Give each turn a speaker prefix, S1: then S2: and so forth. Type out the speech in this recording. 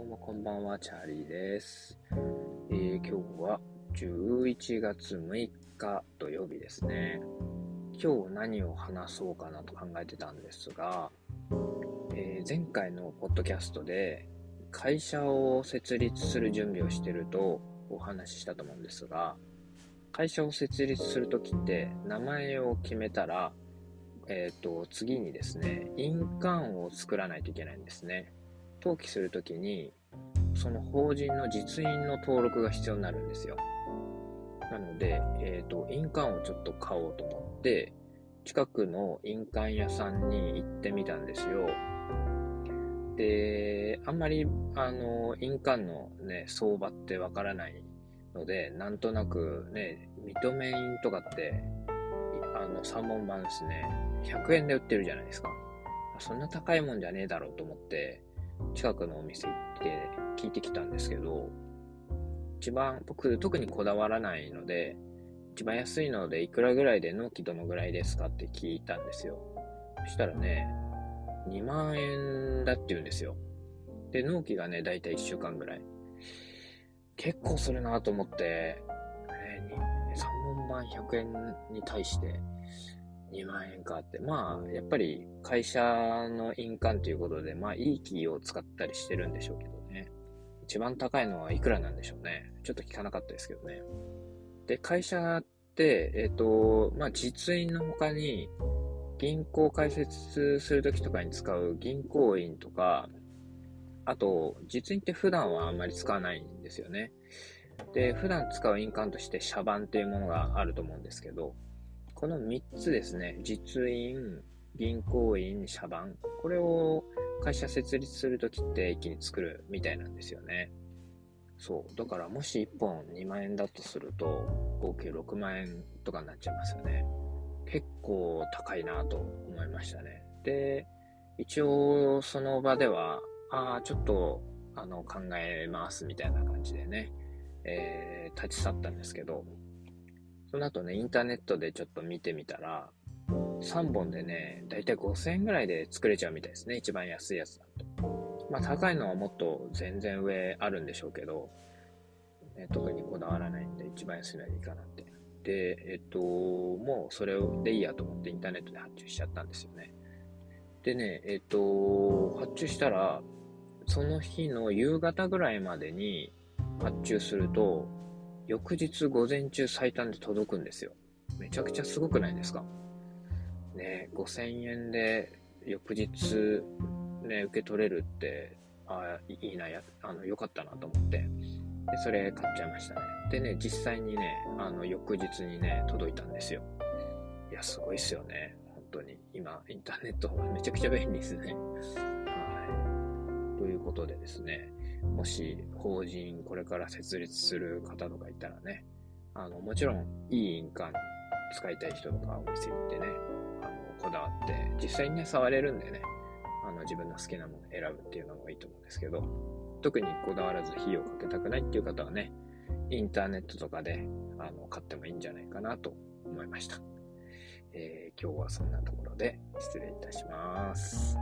S1: どうもこんばんは、チャーリーです。えー今日は11月6日土曜日ですね。今日何を話そうかなと考えてたんですが、えー前回のポッドキャストで会社を設立する準備をしてるとお話ししたと思うんですが、会社を設立するときって名前を決めたら、えっ、と、次にですね、印鑑を作らないといけないんですね。登記するときに、その法人の実印の登録が必要になるんですよ。なので、えっ、と、印鑑をちょっと買おうと思って、近くの印鑑屋さんに行ってみたんですよ。で、あんまり、あの、印鑑のね、相場ってわからないので、なんとなくね、認め印とかって、あの、3本版ですね、100円で売ってるじゃないですか。そんな高いもんじゃねえだろうと思って、近くのお店行って聞いてきたんですけど、一番、僕特にこだわらないので、一番安いのでいくらぐらいで納期どのぐらいですかって聞いたんですよ。そしたらね、2万円だって言うんですよ。で、納期がね、だいたい1週間ぐらい。結構するなと思って、えー3本版100円に対して2万円かって。まあ、やっぱり会社の印鑑ということで、まあ、いいキーを使ったりしてるんでしょうけどね。一番高いのはいくらなんでしょうね。ちょっと聞かなかったですけどね。で、会社って、えっ、と、まあ、実印の他に、銀行開設するときとかに使う銀行印とか、あと、実印って普段はあんまり使わないんですよね。で、普段使う印鑑として社版っていうものがあると思うんですけど、この3つですね、実印、銀行印、社版、これを会社設立するときって一気に作るみたいなんですよね。そう。だからもし1本2万円だとすると、合計6万円とかになっちゃいますよね。結構高いなと思いましたね。で、一応その場では、ああ、ちょっと、あの、考えますみたいな感じでね、えー立ち去ったんですけど、その後ね、インターネットでちょっと見てみたら、3本でね、だいたい5000円ぐらいで作れちゃうみたいですね。一番安いやつだと。まあ高いのはもっと全然上あるんでしょうけど、ね、特にこだわらないんで一番安いのでいいかなって。で、えっと、もうそれでいいやと思ってインターネットで発注しちゃったんですよね。でね、えっと、発注したら、その日の夕方ぐらいまでに発注すると、翌日午前中最短で届くんですよ。めちゃくちゃすごくないですか？ね、5000円で翌日ね、受け取れるって、あいいな、や、あの、良かったなと思って。で、それ買っちゃいましたね。でね、実際にね、あの、翌日にね、届いたんですよ。いや、すごいっすよね。本当に。今、インターネットめちゃくちゃ便利ですね。はい。ということでですね、もし法人これから設立する方とかいたらね、あの、もちろんいい印鑑使いたい人とかお店行ってね、あの、こだわって、実際にね、触れるんでね、あの、自分の好きなもの選ぶっていうのもいいと思うんですけど、特にこだわらず費用かけたくないっていう方はね、インターネットとかで、あの、買ってもいいんじゃないかなと思いました。えー今日はそんなところで失礼いたします。